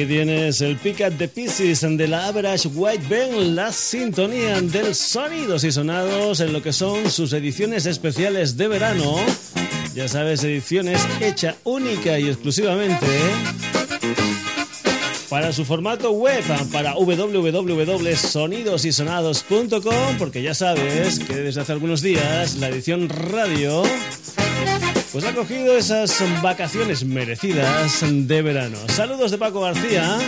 Aquí tienes el Pick Up the Pieces de la Average White Band, la sintonía del sonidos y sonados en lo que son sus ediciones especiales de verano. Ya sabes, ediciones hecha única y exclusivamente para su formato web, para www.sonidosysonados.com, porque ya sabes que desde hace algunos días la edición radio pues ha cogido esas vacaciones merecidas de verano. Saludos de Paco García.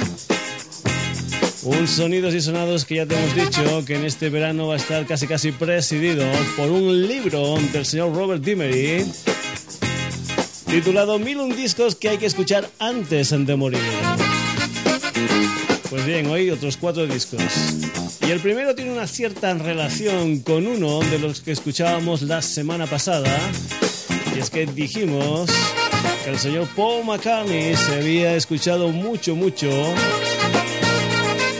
Un sonidos y sonados que ya te hemos dicho que en este verano va a estar casi casi presidido por un libro del señor Robert Dimery titulado Mil un discos que hay que escuchar antes de morir. Pues bien, hoy otros cuatro discos. Y el primero tiene una cierta relación con uno de los que escuchábamos la semana pasada que dijimos que el señor Paul McCartney se había escuchado mucho, mucho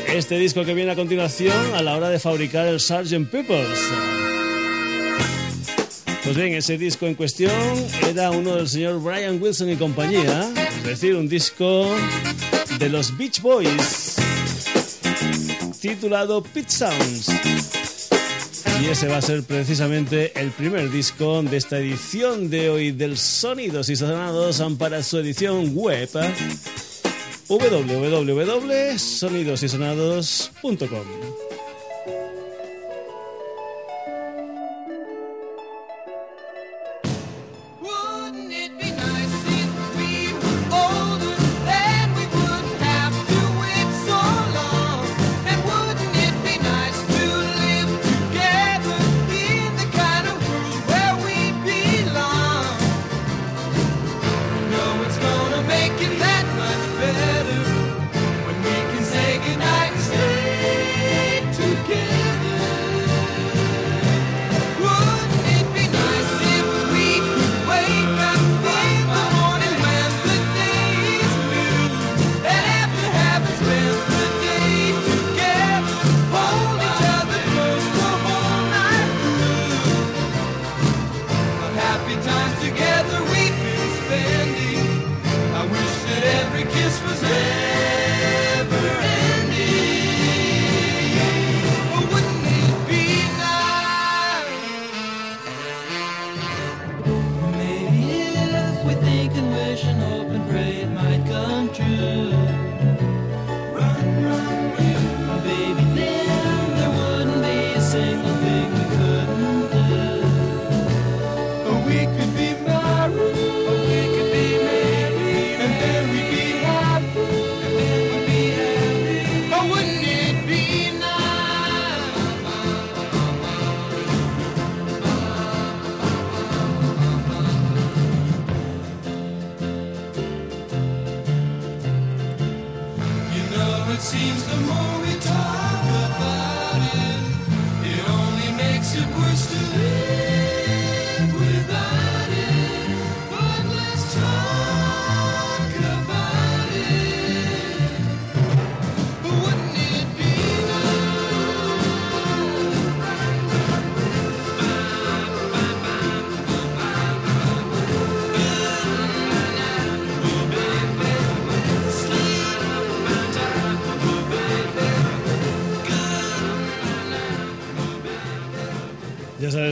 este disco que viene a continuación a la hora de fabricar el Sgt. Pepper's. Pues bien, ese disco en cuestión era uno del señor Brian Wilson y compañía, es decir, un disco de los Beach Boys titulado Pit Sounds. Y ese va a ser precisamente el primer disco de esta edición de hoy del Sonidos y Sonados para su edición web www.sonidosysonados.com.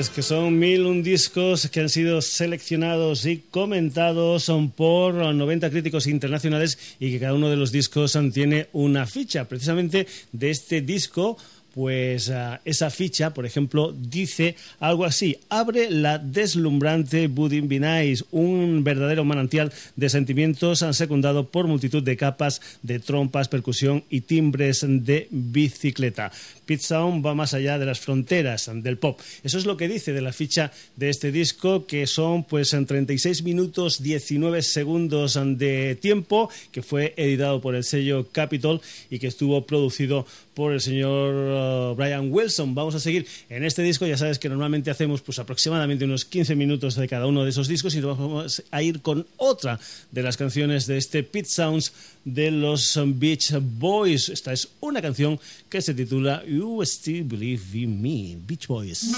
que son mil un discos que han sido seleccionados y comentados son por 90 críticos internacionales y que cada uno de los discos tiene una ficha. Precisamente de este disco pues ah, esa ficha, por ejemplo, dice algo así, abre la deslumbrante Budin Binais, un verdadero manantial de sentimientos secundado por multitud de capas de trompas, percusión y timbres de bicicleta. Pit Sound va más allá de las fronteras del pop. Eso es lo que dice de la ficha de este disco, que son pues en 36 minutos 19 segundos de tiempo, que fue editado por el sello Capitol y que estuvo producido por el señor uh, Brian Wilson. Vamos a seguir en este disco. Ya sabes que normalmente hacemos pues aproximadamente unos 15 minutos de cada uno de esos discos y vamos a ir con otra de las canciones de este Pit Sounds de los Beach Boys. Esta es una canción que se titula You Still Believe in Me, Beach Boys.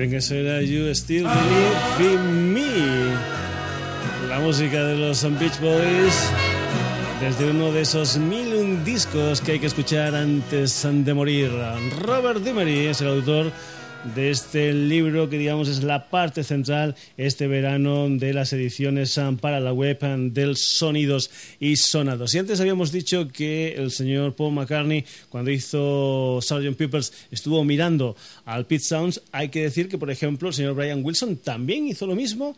Venga, eso era You Still Believe in Me. La música de los Beach Boys desde uno de esos mil discos que hay que escuchar antes de morir. Robert Dimery es el autor de este libro que digamos es la parte central este verano de las ediciones um, para la web um, del Sonidos y Sonados. Y antes habíamos dicho que el señor Paul McCartney cuando hizo Sgt. Peppers estuvo mirando al Pit Sounds. Hay que decir que, por ejemplo, el señor Brian Wilson también hizo lo mismo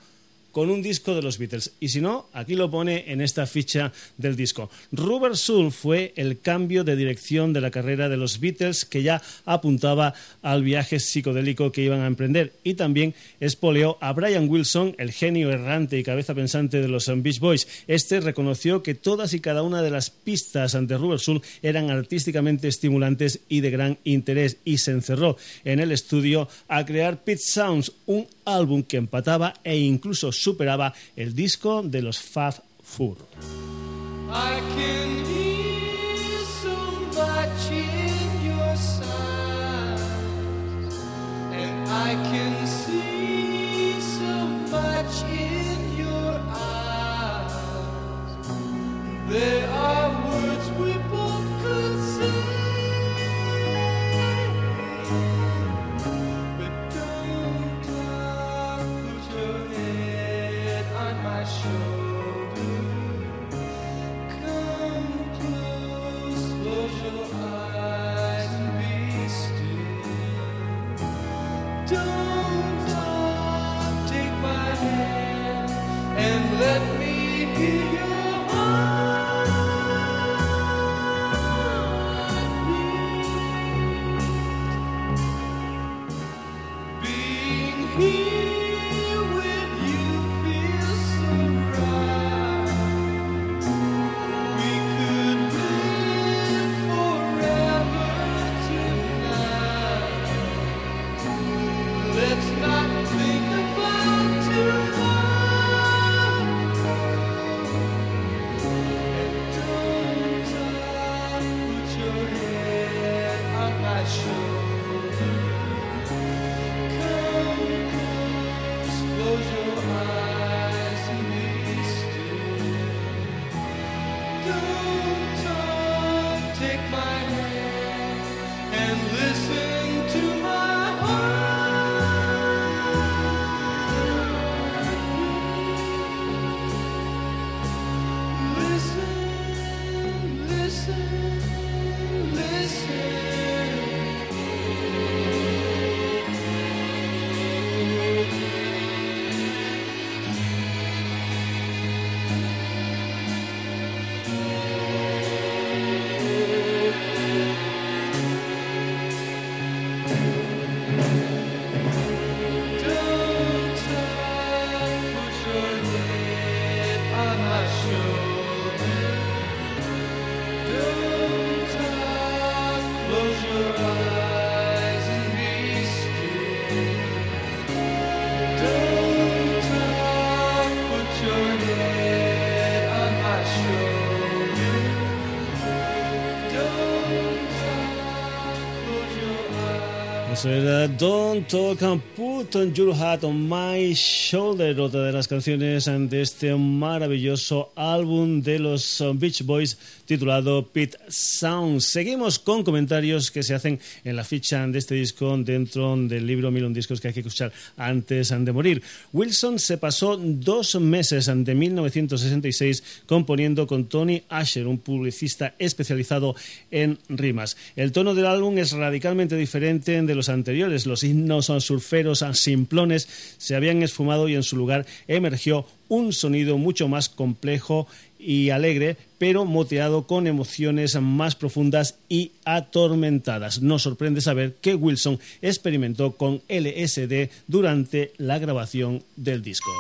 con un disco de los Beatles. Y si no, aquí lo pone en esta ficha del disco. Rubber Soul fue el cambio de dirección de la carrera de los Beatles que ya apuntaba al viaje psicodélico que iban a emprender. Y también espoleó a Brian Wilson, el genio errante y cabeza pensante de los Beach Boys. Este reconoció que todas y cada una de las pistas ante Rubber Soul eran artísticamente estimulantes y de gran interés y se encerró en el estudio a crear Pit Sounds, un álbum que empataba e incluso superaba el disco de los Fab Four. Don't Talk and Put Your Hat on My Shoulder, otra de las canciones de este maravilloso álbum de los Beach Boys titulado Pit Sound. Seguimos con comentarios que se hacen en la ficha de este disco dentro del libro Mil discos que hay que escuchar antes de morir. Wilson se pasó dos meses de 1966 componiendo con Tony Asher, un publicista especializado en rimas. El tono del álbum es radicalmente diferente de los anteriores. Los himnos surferos simplones se habían esfumado y en su lugar emergió un sonido mucho más complejo y alegre, pero moteado con emociones más profundas y atormentadas. Nos sorprende saber que Wilson experimentó con LSD durante la grabación del disco.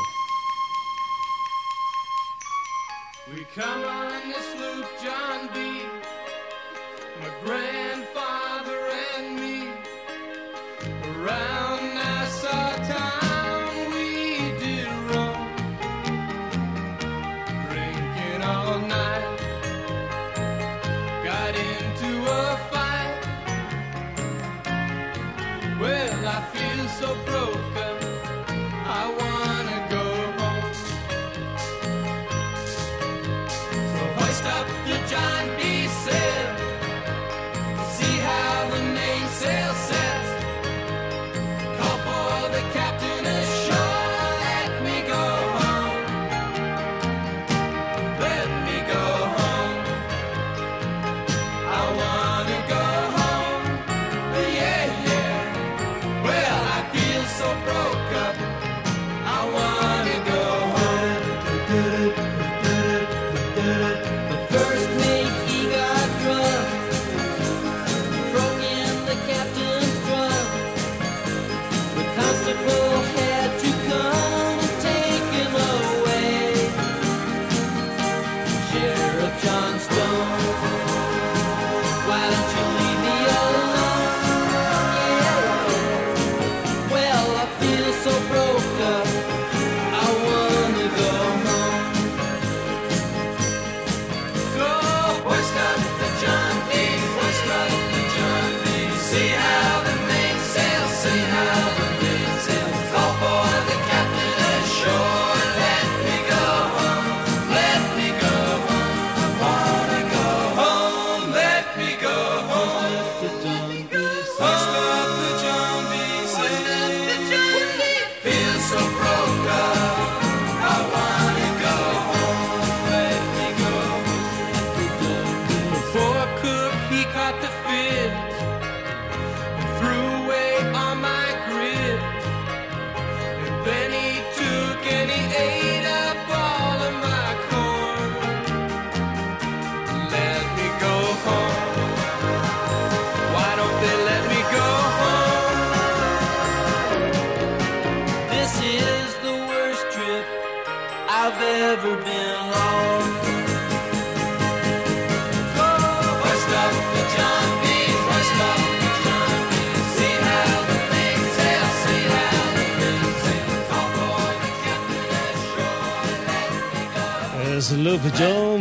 Look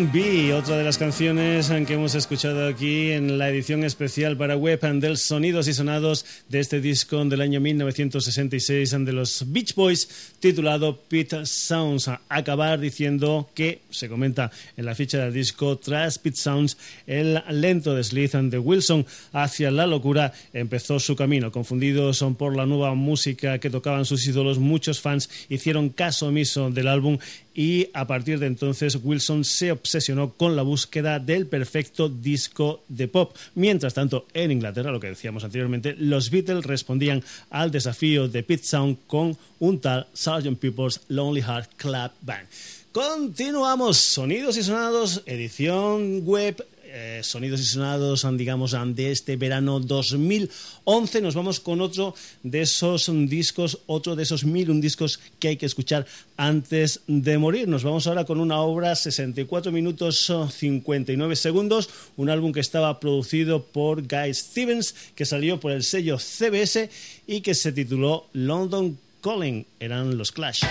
John B, otra de las canciones que hemos escuchado aquí en la edición especial para Web del Sonidos y Sonados de este disco del año 1966 de los Beach Boys titulado Pit Sounds. A acabar diciendo que, se comenta en la ficha del disco, tras Pit Sounds, el lento desliz de Wilson hacia la locura empezó su camino. Confundidos por la nueva música que tocaban sus ídolos, muchos fans hicieron caso omiso del álbum y a partir de entonces Wilson se obsesionó con la búsqueda del perfecto disco de pop. Mientras tanto, en Inglaterra, lo que decíamos anteriormente, los Beatles respondían al desafío de Pete Sound con un tal Sgt. People's Lonely Heart Club Band. Continuamos, sonidos y sonados, edición web eh, sonidos y sonados, digamos, de este verano 2011. Nos vamos con otro de esos discos, otro de esos mil discos que hay que escuchar antes de morir. Nos vamos ahora con una obra 64 minutos 59 segundos, un álbum que estaba producido por Guy Stevens, que salió por el sello CBS y que se tituló London Calling. Eran los Clash.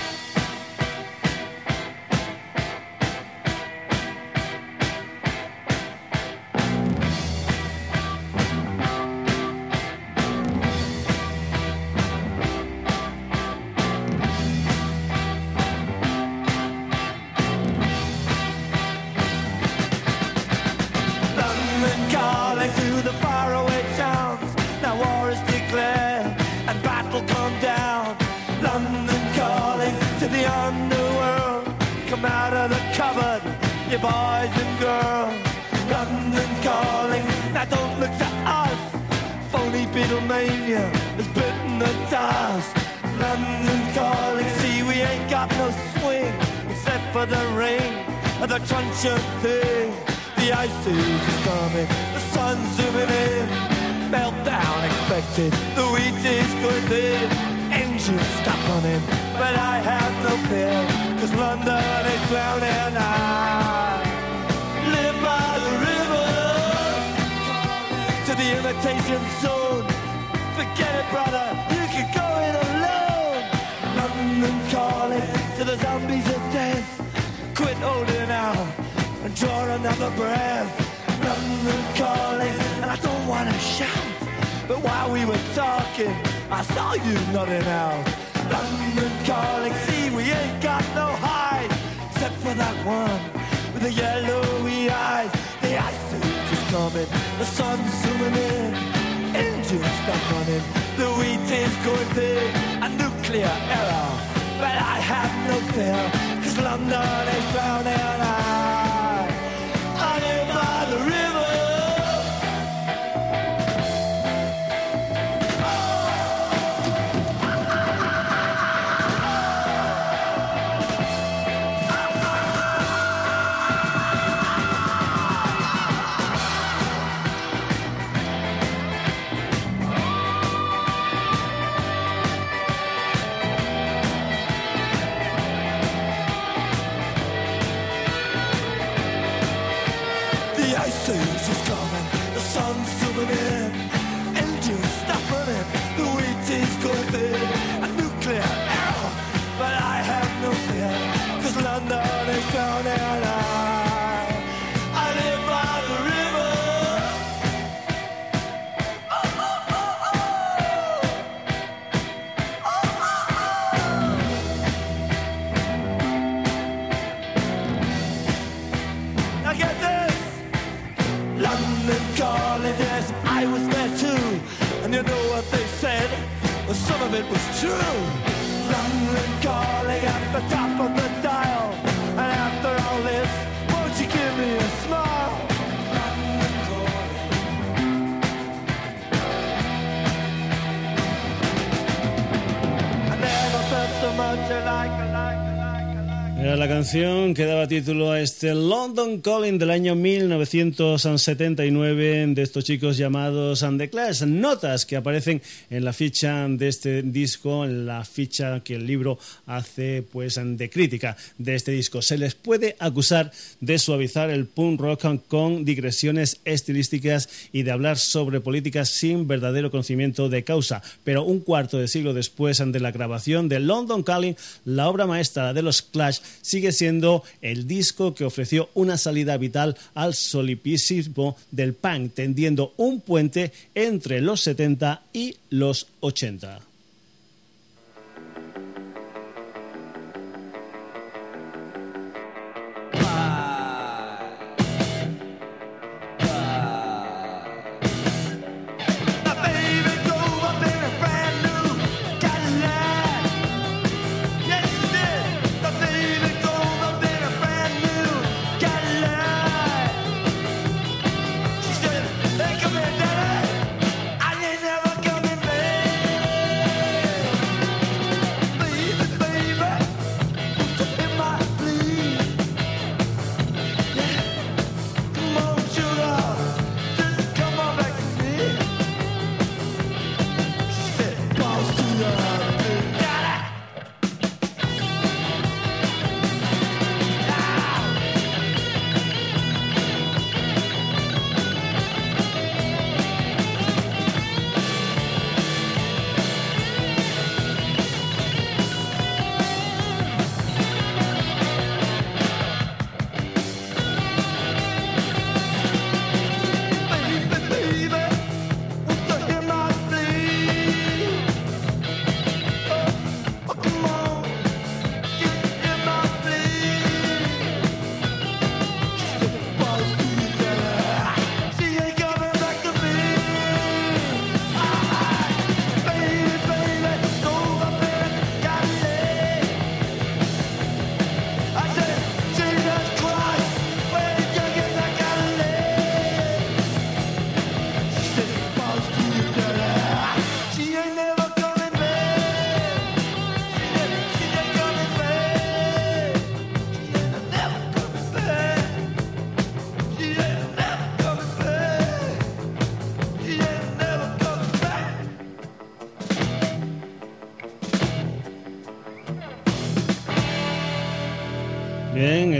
que daba título a este este London Calling del año 1979 de estos chicos llamados And the Clash. Notas que aparecen en la ficha de este disco, en la ficha que el libro hace pues de crítica de este disco. Se les puede acusar de suavizar el punk rock con digresiones estilísticas y de hablar sobre políticas sin verdadero conocimiento de causa. Pero un cuarto de siglo después de la grabación de London Calling, la obra maestra de los Clash sigue siendo el disco que ofreció una salida vital al solipsismo del punk, tendiendo un puente entre los 70 y los 80.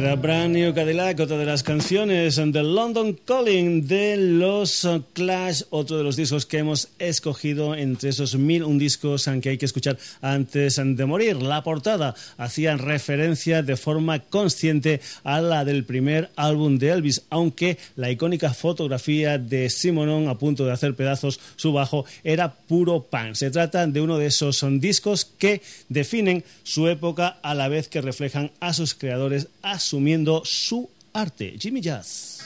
Era Brand New Cadillac, otra de las canciones de London Calling de los Clash, otro de los discos que hemos escogido entre esos mil un discos que hay que escuchar antes de morir. La portada hacía referencia de forma consciente a la del primer álbum de Elvis, aunque la icónica fotografía de Simonon a punto de hacer pedazos su bajo era puro pan. Se trata de uno de esos discos que definen su época a la vez que reflejan a sus creadores asumiendo su arte. Jimmy Jazz.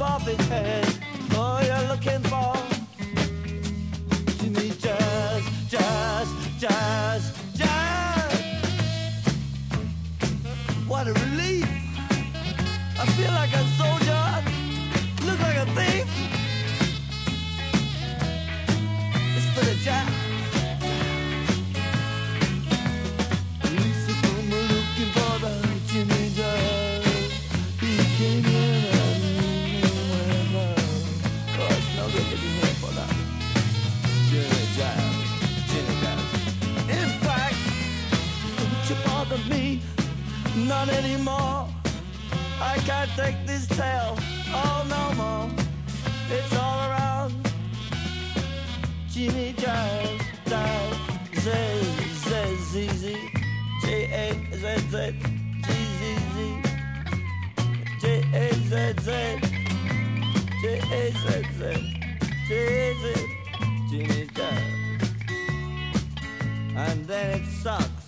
above his head. Not anymore. I can't take this tale, oh no more. It's all around. Jimmy Jazz, Jazz, Z, Z, Z, Z, J, A, Z, Z, G, Z, Z, J, A, Z, Z, J, A, Z, Z, J, Z, Jimmy Jazz. And then it sucks.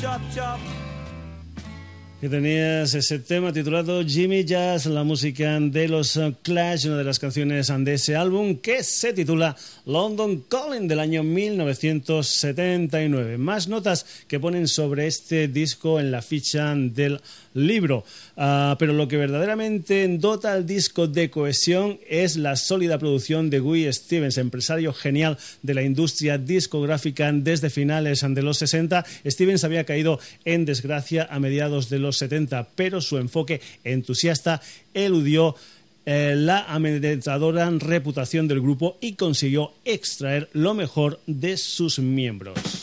chop chop. Y tenías ese tema titulado Jimmy Jazz, la música de los Clash, una de las canciones de ese álbum que se titula London Calling del año 1979. Más notas que ponen sobre este disco en la ficha del libro. Ah, pero lo que verdaderamente dota al disco de cohesión es la sólida producción de Guy Stevens, empresario genial de la industria discográfica desde finales de los 60. Stevens había caído en desgracia a mediados de los 70, pero su enfoque entusiasta eludió eh, la amedrentadora reputación del grupo y consiguió extraer lo mejor de sus miembros.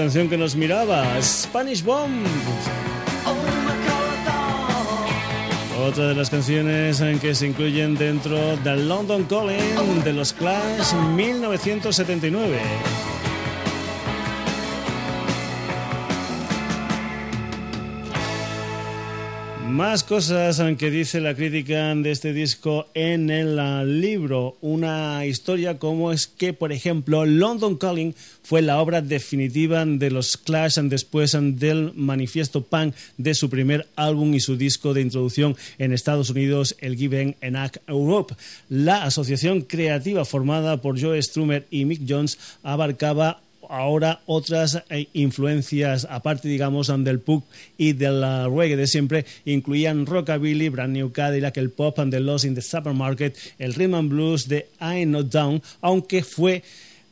Canción que nos miraba, Spanish Bomb. Otra de las canciones en que se incluyen dentro del London Calling de los Clash 1979. Más cosas que dice la crítica de este disco en el libro. Una historia como es que, por ejemplo, London Calling fue la obra definitiva de los Clash después del manifiesto punk de su primer álbum y su disco de introducción en Estados Unidos, el Given Enact Europe. La asociación creativa formada por Joe Strummer y Mick Jones abarcaba ahora otras eh, influencias, aparte, digamos, del punk y del reggae de siempre, incluían rockabilly, Brand New Cadillac, el pop and the Lost in the Supermarket, el rhythm and blues de I'm Not Down, aunque fue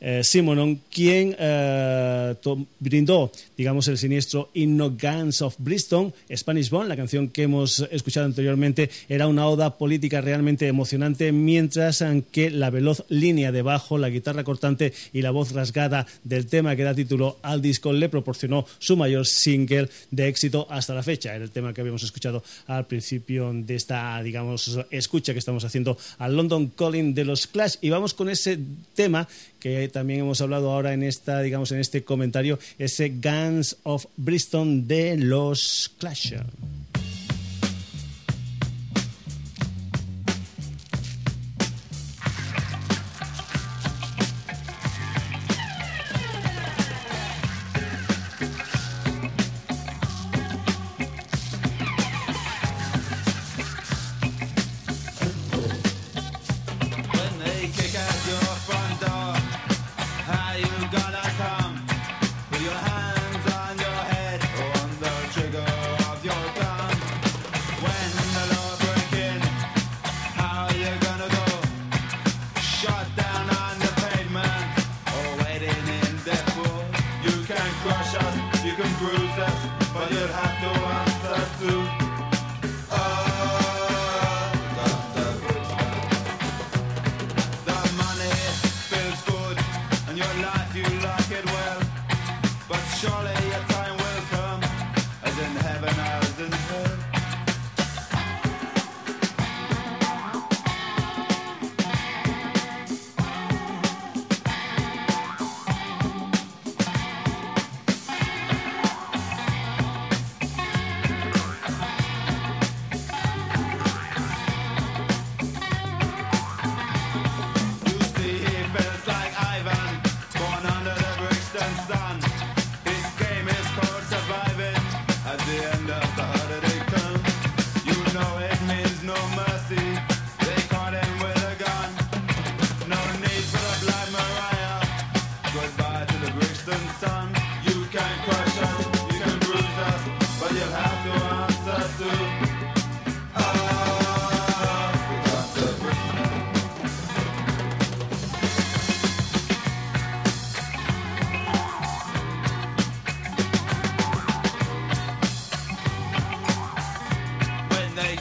eh, Simonon, quien eh, brindó, digamos, el siniestro In Guns of Bristol, Spanish Bond, la canción que hemos escuchado anteriormente, era una oda política realmente emocionante, mientras que la veloz línea de bajo, la guitarra cortante y la voz rasgada del tema que da título al disco le proporcionó su mayor single de éxito hasta la fecha. Era el tema que habíamos escuchado al principio de esta, digamos, escucha que estamos haciendo al London Calling de los Clash. Y vamos con ese tema que también hemos hablado ahora en esta, digamos, en este comentario, ese Guns of Bristol de los Clash.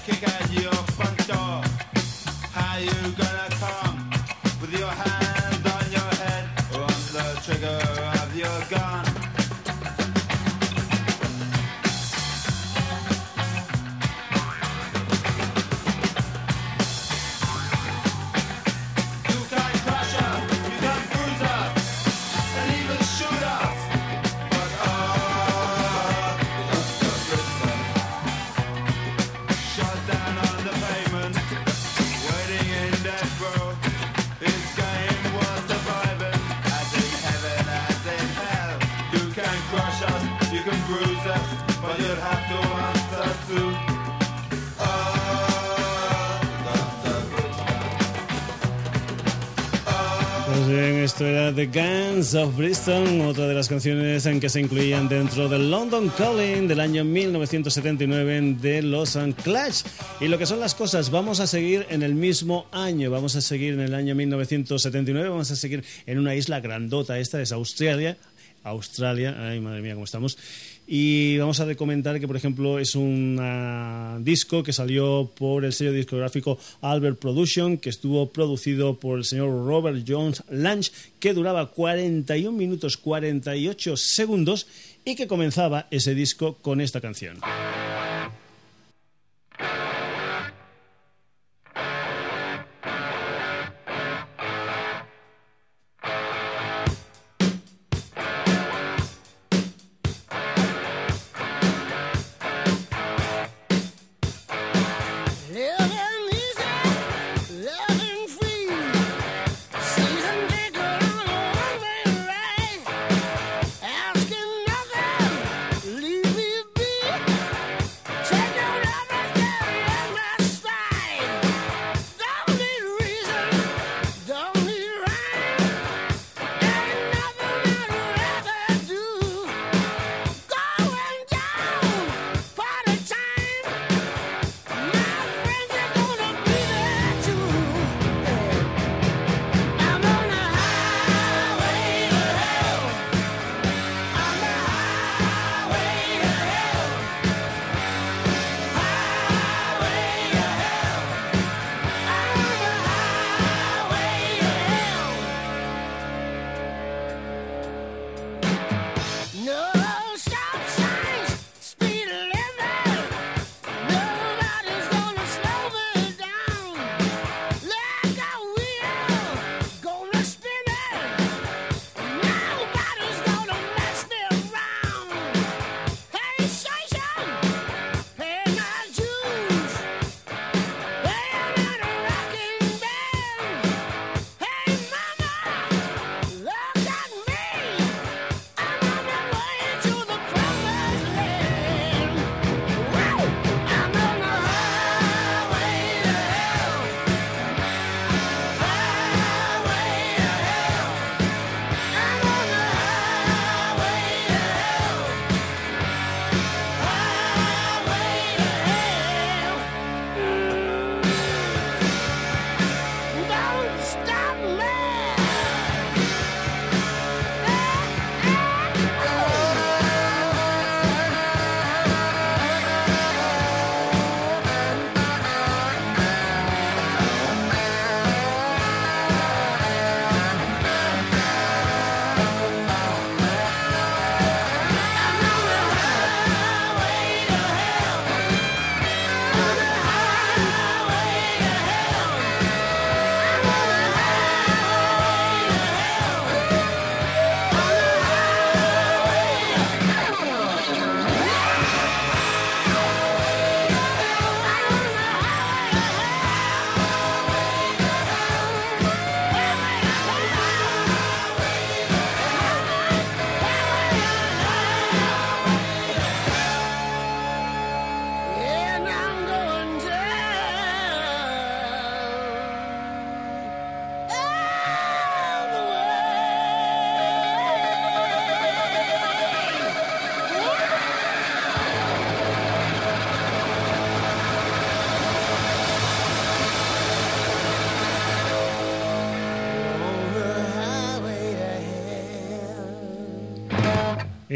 que cayó. The Guns of Bristol, otra de las canciones en que se incluían dentro del London Calling del año 1979 de los Clash. Y lo que son las cosas, vamos a seguir en el mismo año, vamos a seguir en el año 1979, vamos a seguir en una isla grandota, esta es Australia, Australia, ay madre mía, cómo estamos. Y vamos a comentar que, por ejemplo, es un disco que salió por el sello discográfico Albert Production, que estuvo producido por el señor Robert Jones Lange, que duraba 41 minutos 48 segundos y que comenzaba ese disco con esta canción.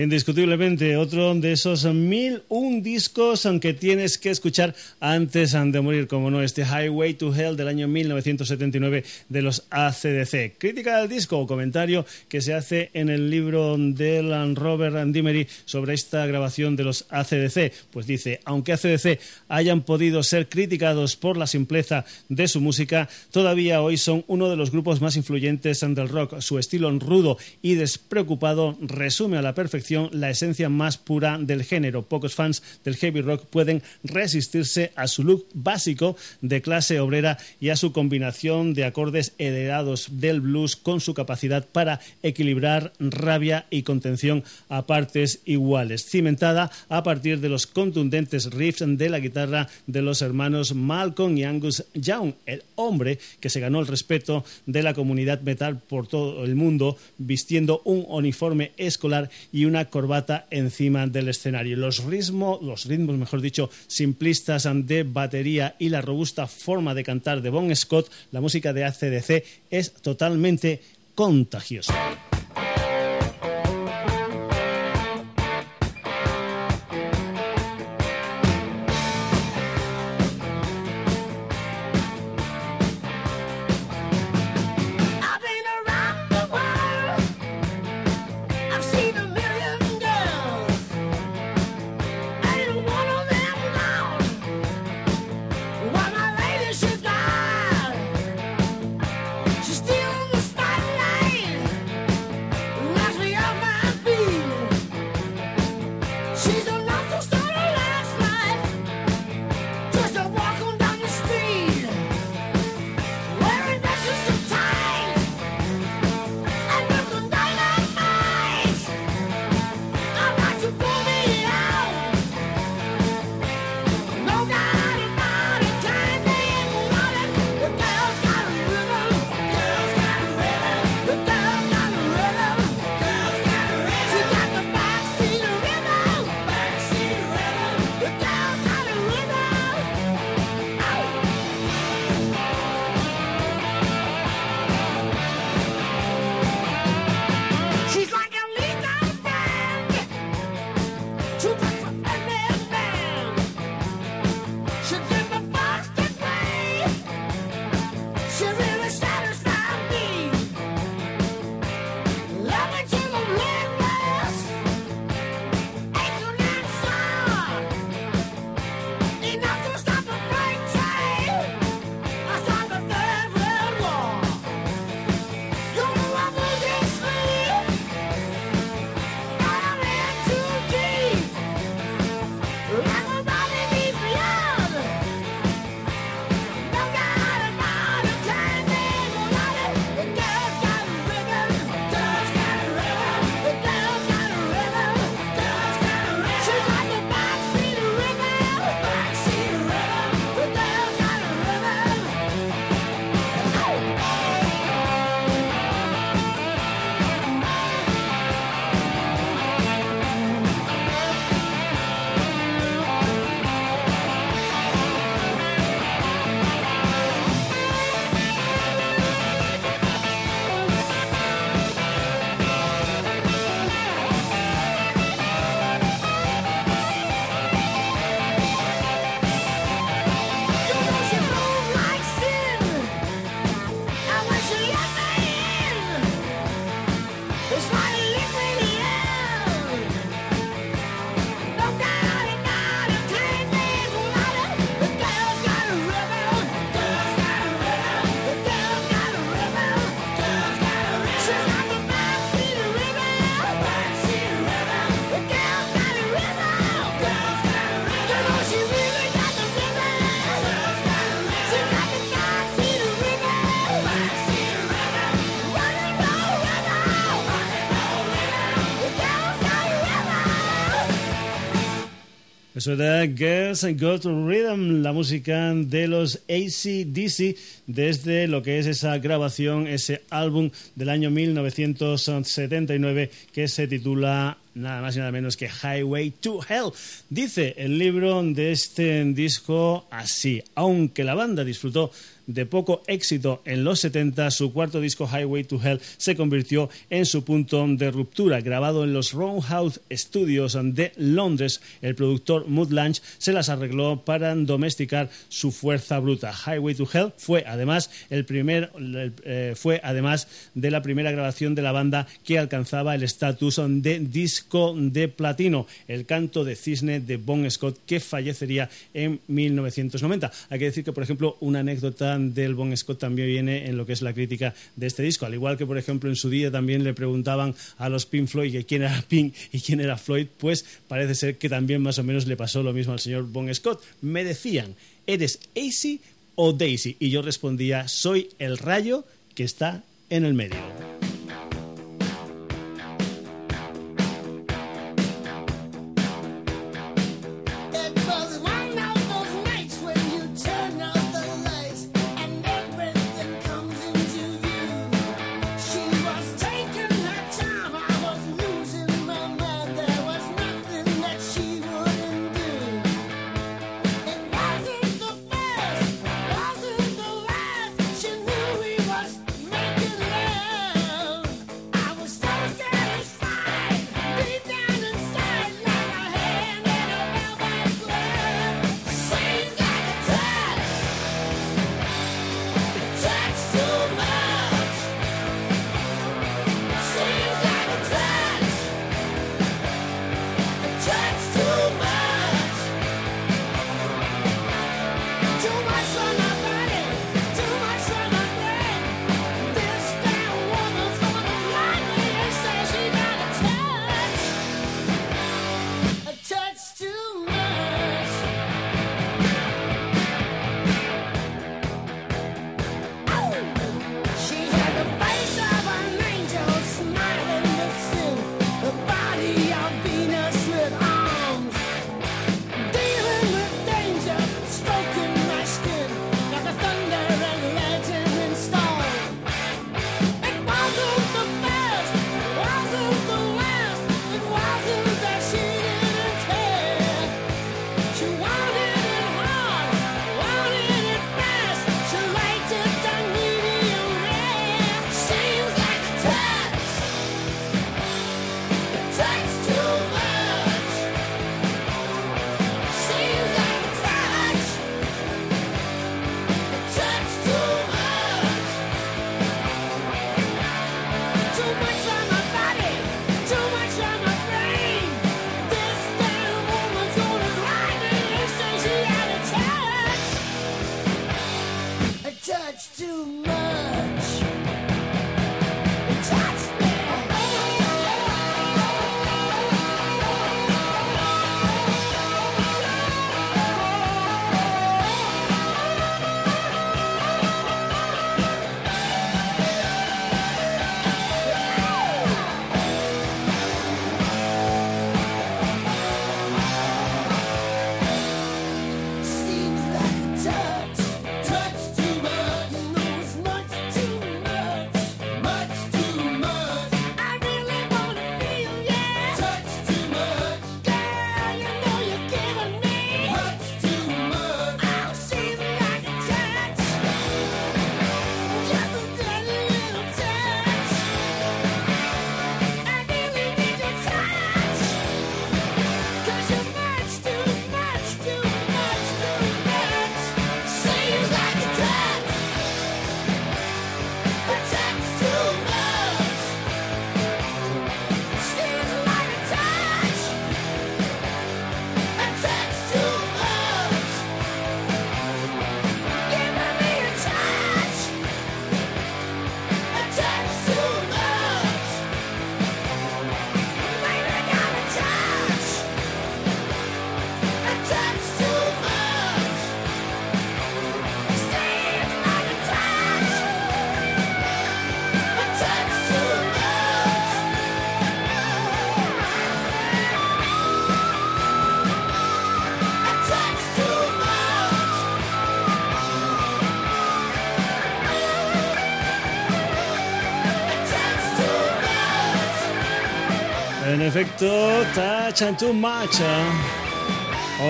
Indiscutiblemente, otro de esos mil discos aunque tienes que escuchar antes de morir, como no, este Highway to Hell del año 1979 de los ACDC. Crítica del disco o comentario que se hace en el libro de Robert Dimery sobre esta grabación de los ACDC. Pues dice, aunque ACDC hayan podido ser criticados por la simpleza de su música, todavía hoy son uno de los grupos más influyentes del rock. Su estilo rudo y despreocupado resume a la perfección la esencia más pura del género. Pocos fans del heavy rock pueden resistirse a su look básico de clase obrera y a su combinación de acordes heredados del blues con su capacidad para equilibrar rabia y contención a partes iguales, cimentada a partir de los contundentes riffs de la guitarra de los hermanos Malcolm y Angus Young, el hombre que se ganó el respeto de la comunidad metal por todo el mundo vistiendo un uniforme escolar y un una corbata encima del escenario. Los ritmos, los ritmos, mejor dicho, simplistas de batería y la robusta forma de cantar de Bon Scott, la música de ACDC es totalmente contagiosa. Eso era Girls Got Rhythm, la música de los ACDC desde lo que es esa grabación, ese álbum del año 1979 que se titula nada más y nada menos que Highway to Hell. Dice el libro de este disco así, aunque la banda disfrutó de poco éxito en los 70, su cuarto disco Highway to Hell se convirtió en su punto de ruptura. Grabado en los Roundhouse Studios de Londres, el productor Mood Lunch se las arregló para domesticar su fuerza bruta. Highway to Hell fue además el primer eh, fue además de la primera grabación de la banda que alcanzaba el estatus de disco de platino, el canto de cisne de Bon Scott que fallecería en 1990. Hay que decir que por ejemplo una anécdota del Bon Scott también viene en lo que es la crítica de este disco. Al igual que, por ejemplo, en su día también le preguntaban a los Pink Floyd que quién era Pink y quién era Floyd, pues parece ser que también más o menos le pasó lo mismo al señor Bon Scott. Me decían, ¿eres AC o Daisy? Y yo respondía, soy el rayo que está en el medio. En efecto, Touch and Too Much.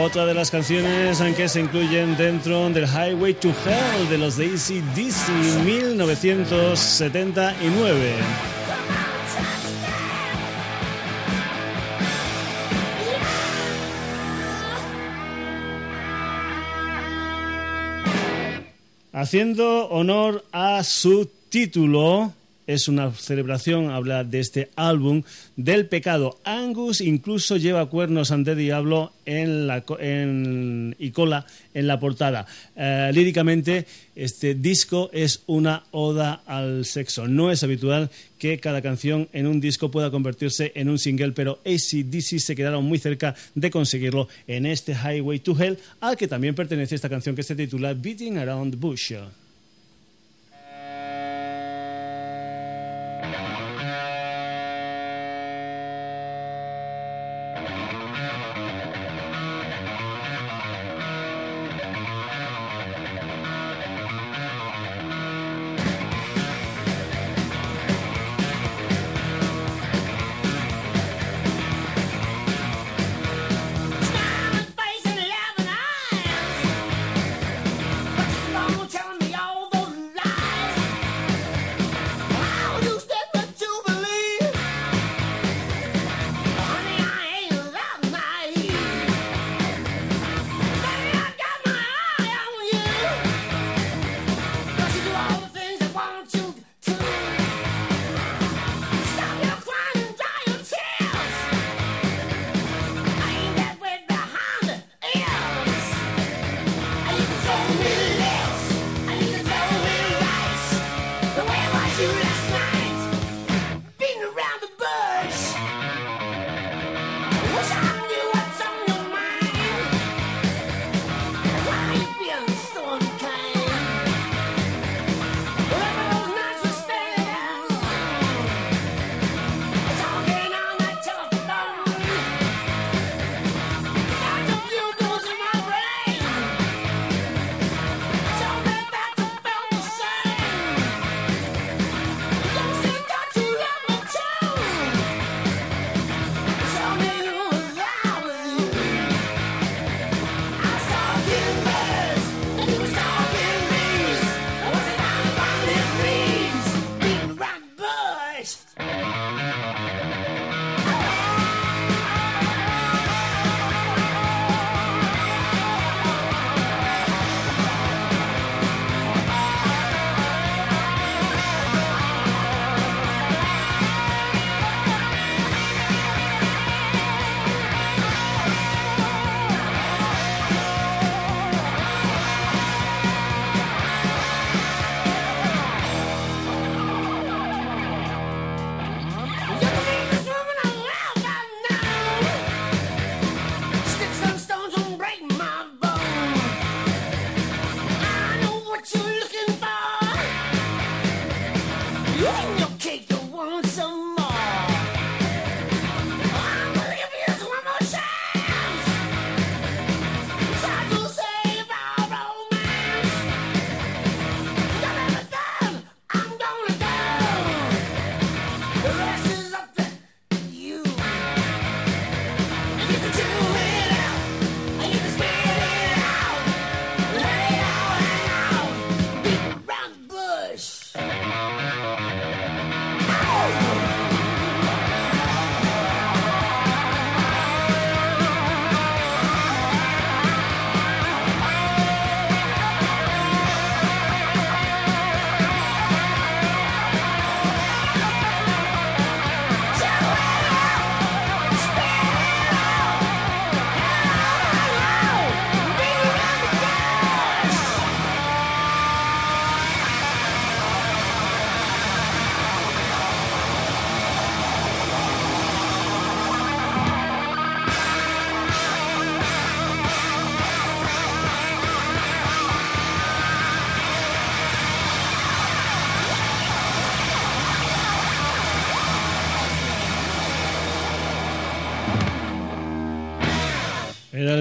Otra de las canciones que se incluyen dentro del Highway to Hell de los Daisy DC 1979. Haciendo honor a su título, es una celebración, habla de este álbum del pecado. Angus incluso lleva cuernos ante diablo en la, y cola en la portada. Eh, líricamente, este disco es una oda al sexo. No es habitual que cada canción en un disco pueda convertirse en un single, pero ACDC se quedaron muy cerca de conseguirlo en este Highway to Hell, al que también pertenece esta canción que se titula Beating Around the Bush.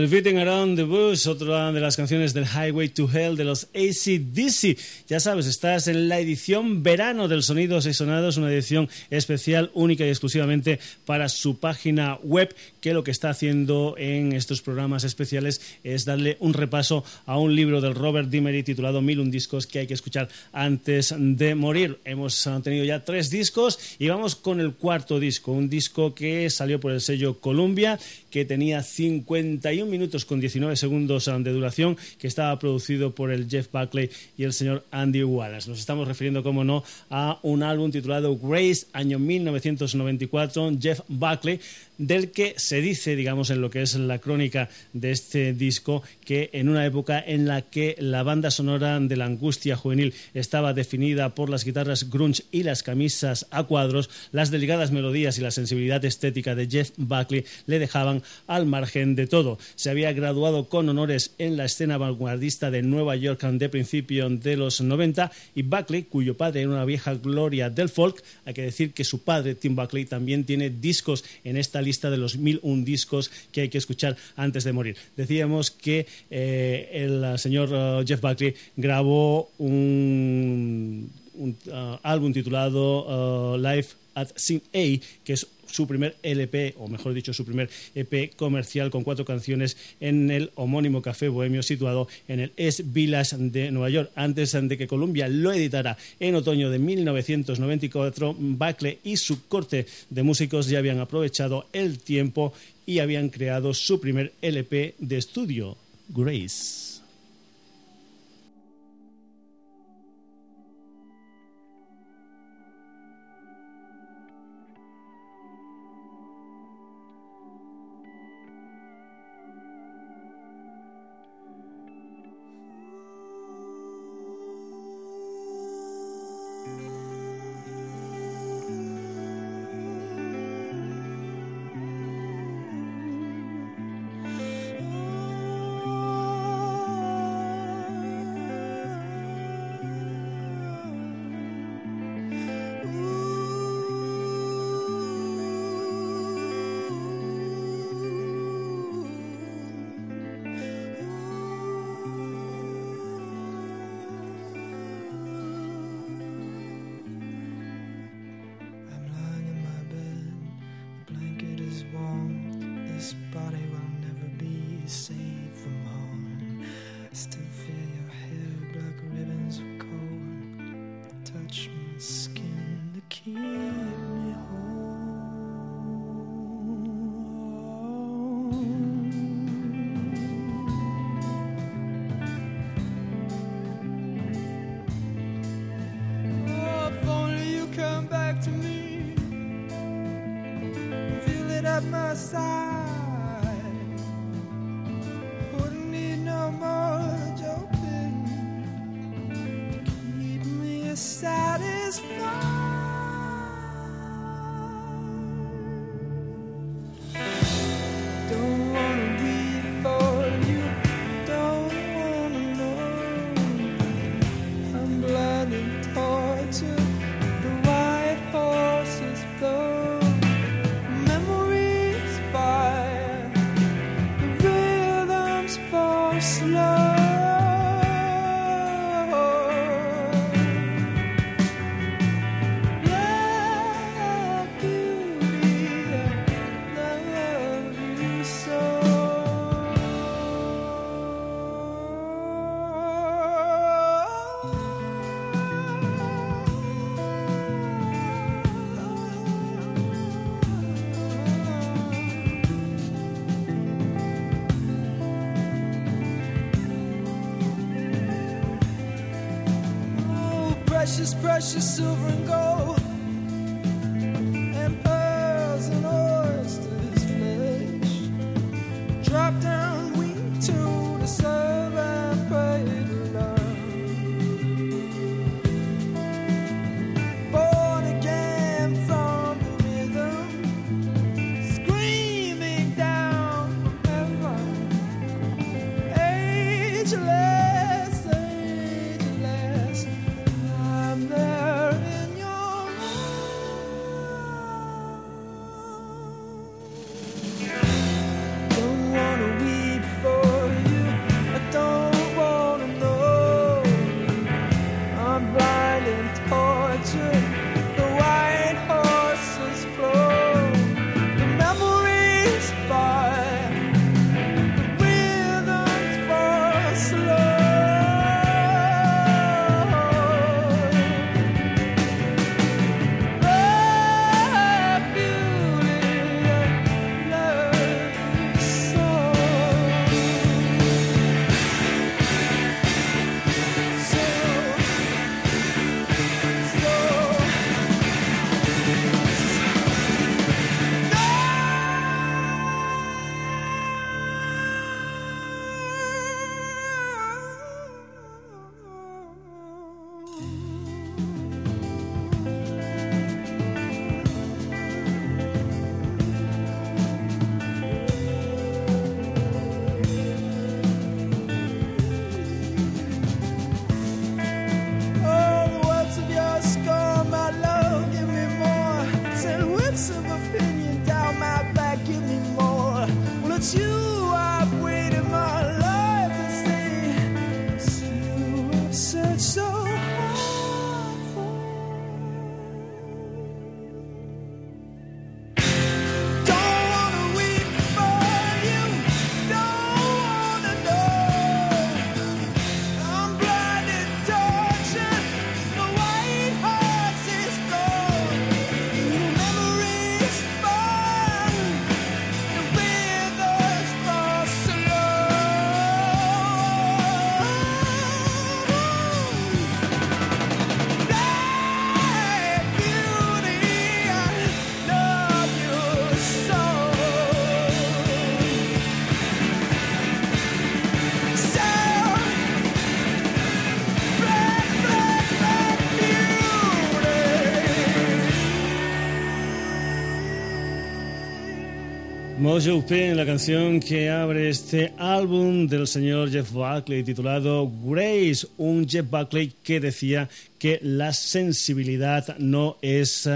El Beating Around the Bush, otra de las canciones del Highway to Hell de los ACDC. Ya sabes, estás en la edición verano del Sonidos y Sonados, una edición especial, única y exclusivamente para su página web, que lo que está haciendo en estos programas especiales es darle un repaso a un libro del Robert Dimery titulado Mil un discos que hay que escuchar antes de morir. Hemos tenido ya tres discos y vamos con el cuarto disco, un disco que salió por el sello Columbia, que tenía 50 minutos con 19 segundos de duración, que estaba producido por el Jeff Buckley y el señor Andy Wallace. Nos estamos refiriendo, como no, a un álbum titulado Grace, año 1994, Jeff Buckley, del que se dice, digamos, en lo que es la crónica de este disco, que en una época en la que la banda sonora de la angustia juvenil estaba definida por las guitarras grunge y las camisas a cuadros, las delicadas melodías y la sensibilidad estética de Jeff Buckley le dejaban al margen de todo. Se había graduado con honores en la escena vanguardista de Nueva York de principio de los 90 y Buckley, cuyo padre era una vieja gloria del folk, hay que decir que su padre, Tim Buckley, también tiene discos en esta lista de los un discos que hay que escuchar antes de morir. Decíamos que eh, el señor uh, Jeff Buckley grabó un, álbum titulado uh, Life at Sin A, que es su primer LP, o mejor dicho, su primer EP comercial con cuatro canciones en el homónimo Café Bohemio situado en el East Village de Nueva York. Antes de que Columbia lo editara en otoño de 1994, Buckley y su corte de músicos ya habían aprovechado el tiempo y habían creado su primer LP de estudio, Grace. Precious, silver and gold. magic. Mojo en la canción que abre este álbum del señor Jeff Buckley titulado Grace, un Jeff Buckley que decía que la sensibilidad no es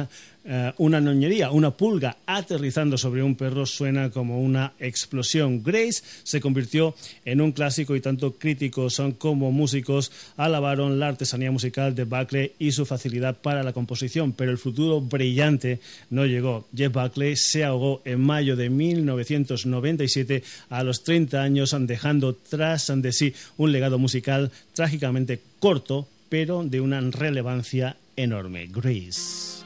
eh, una noñería, una pulga aterrizando sobre un perro suena como una explosión. Grace se convirtió en un clásico y tanto críticos como músicos alabaron la artesanía musical de Buckley y su facilidad para la composición, pero el futuro brillante no llegó. Jeff Buckley se ahogó en mayo de 1997 a los 30 años, dejando tras de sí un legado musical trágicamente corto, pero de una relevancia enorme. Grace.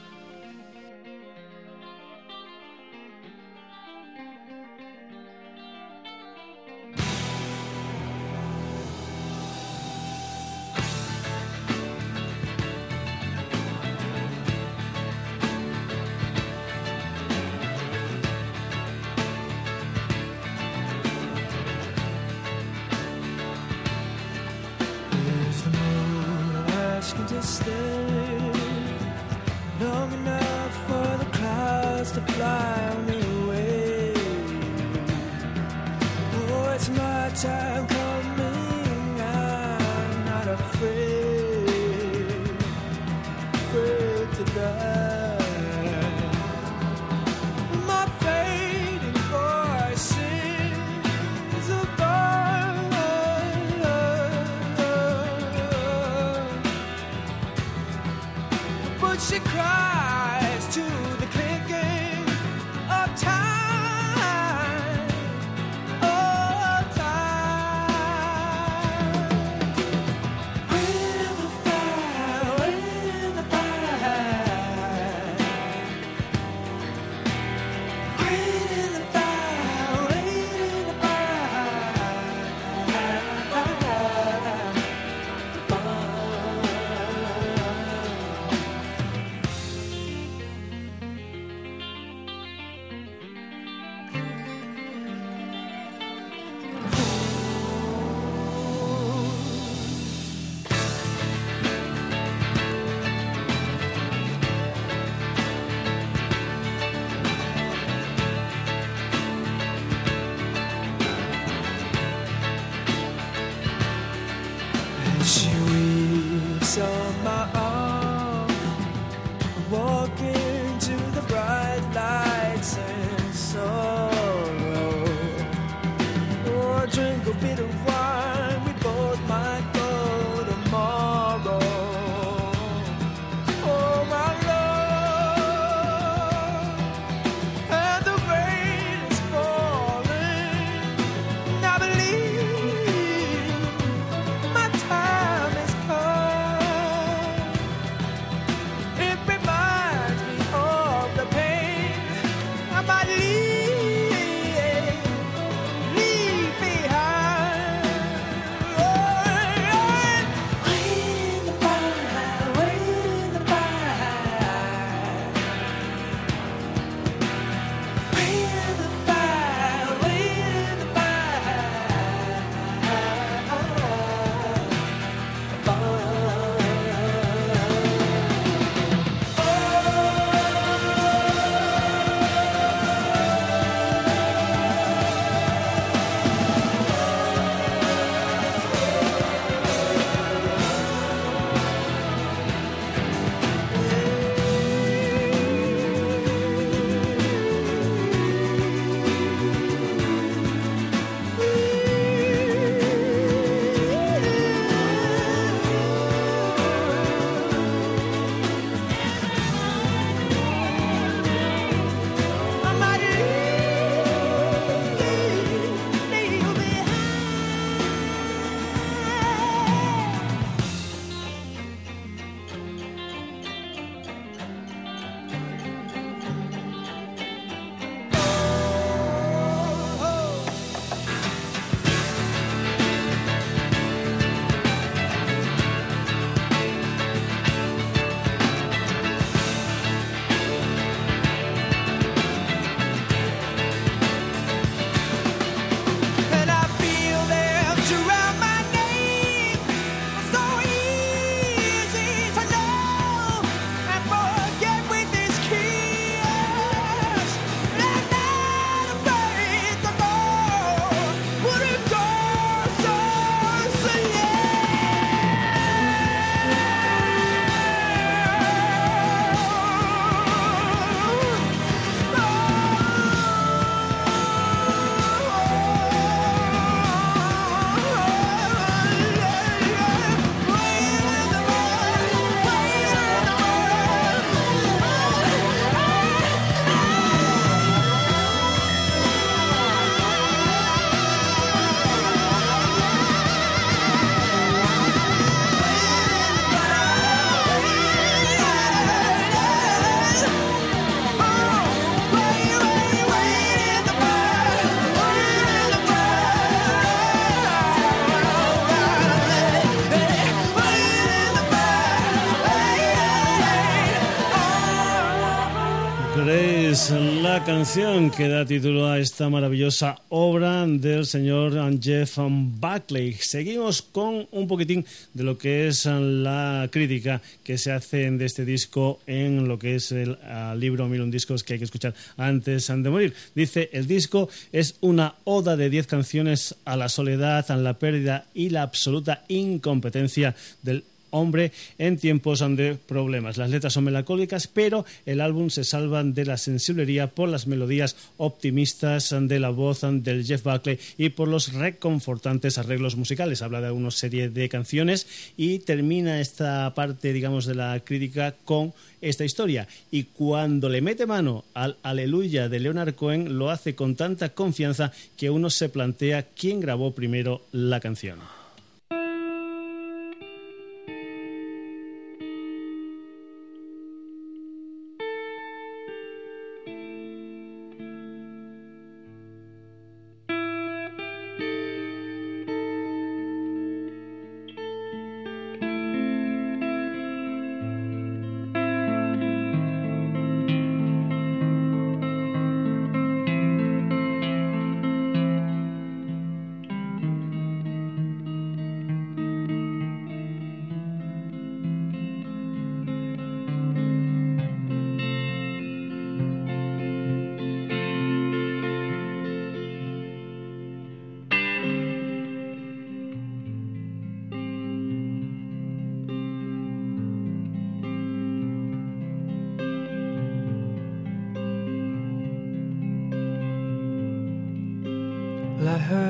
Canción que da título a esta maravillosa obra del señor Jeff Buckley. Seguimos con un poquitín de lo que es la crítica que se hace de este disco en lo que es el libro Mil un discos que hay que escuchar antes de morir. Dice, el disco es una oda de diez canciones a la soledad, a la pérdida y la absoluta incompetencia del hombre en tiempos de problemas. Las letras son melancólicas, pero el álbum se salva de la sensiblería por las melodías optimistas de la voz del Jeff Buckley y por los reconfortantes arreglos musicales. Habla de una serie de canciones y termina esta parte, digamos, de la crítica con esta historia. Y cuando le mete mano al Aleluya de Leonard Cohen, lo hace con tanta confianza que uno se plantea quién grabó primero la canción.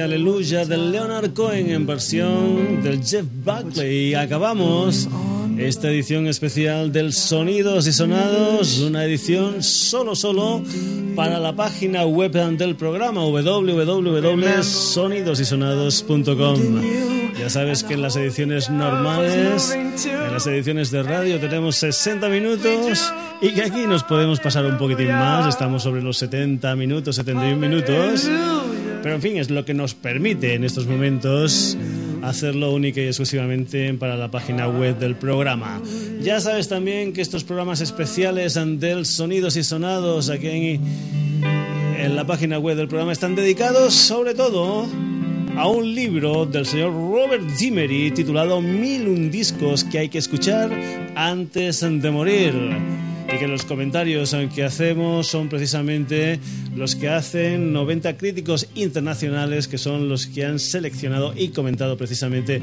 aleluya del Leonard Cohen en versión del Jeff Buckley. Y acabamos esta edición especial del Sonidos y Sonados, una edición solo, solo para la página web del programa www.sonidosysonados.com. Ya sabes que en las ediciones normales, en las ediciones de radio tenemos 60 minutos y que aquí nos podemos pasar un poquitín más, estamos sobre los 70 minutos, 71 minutos. Pero en fin, es lo que nos permite en estos momentos hacerlo única y exclusivamente para la página web del programa. Ya sabes también que estos programas especiales del Sonidos y Sonados aquí en en la página web del programa están dedicados sobre todo a un libro del señor Robert Dimery titulado Mil un discos que hay que escuchar antes de morir y que los comentarios que hacemos son precisamente los que hacen 90 críticos internacionales que son los que han seleccionado y comentado precisamente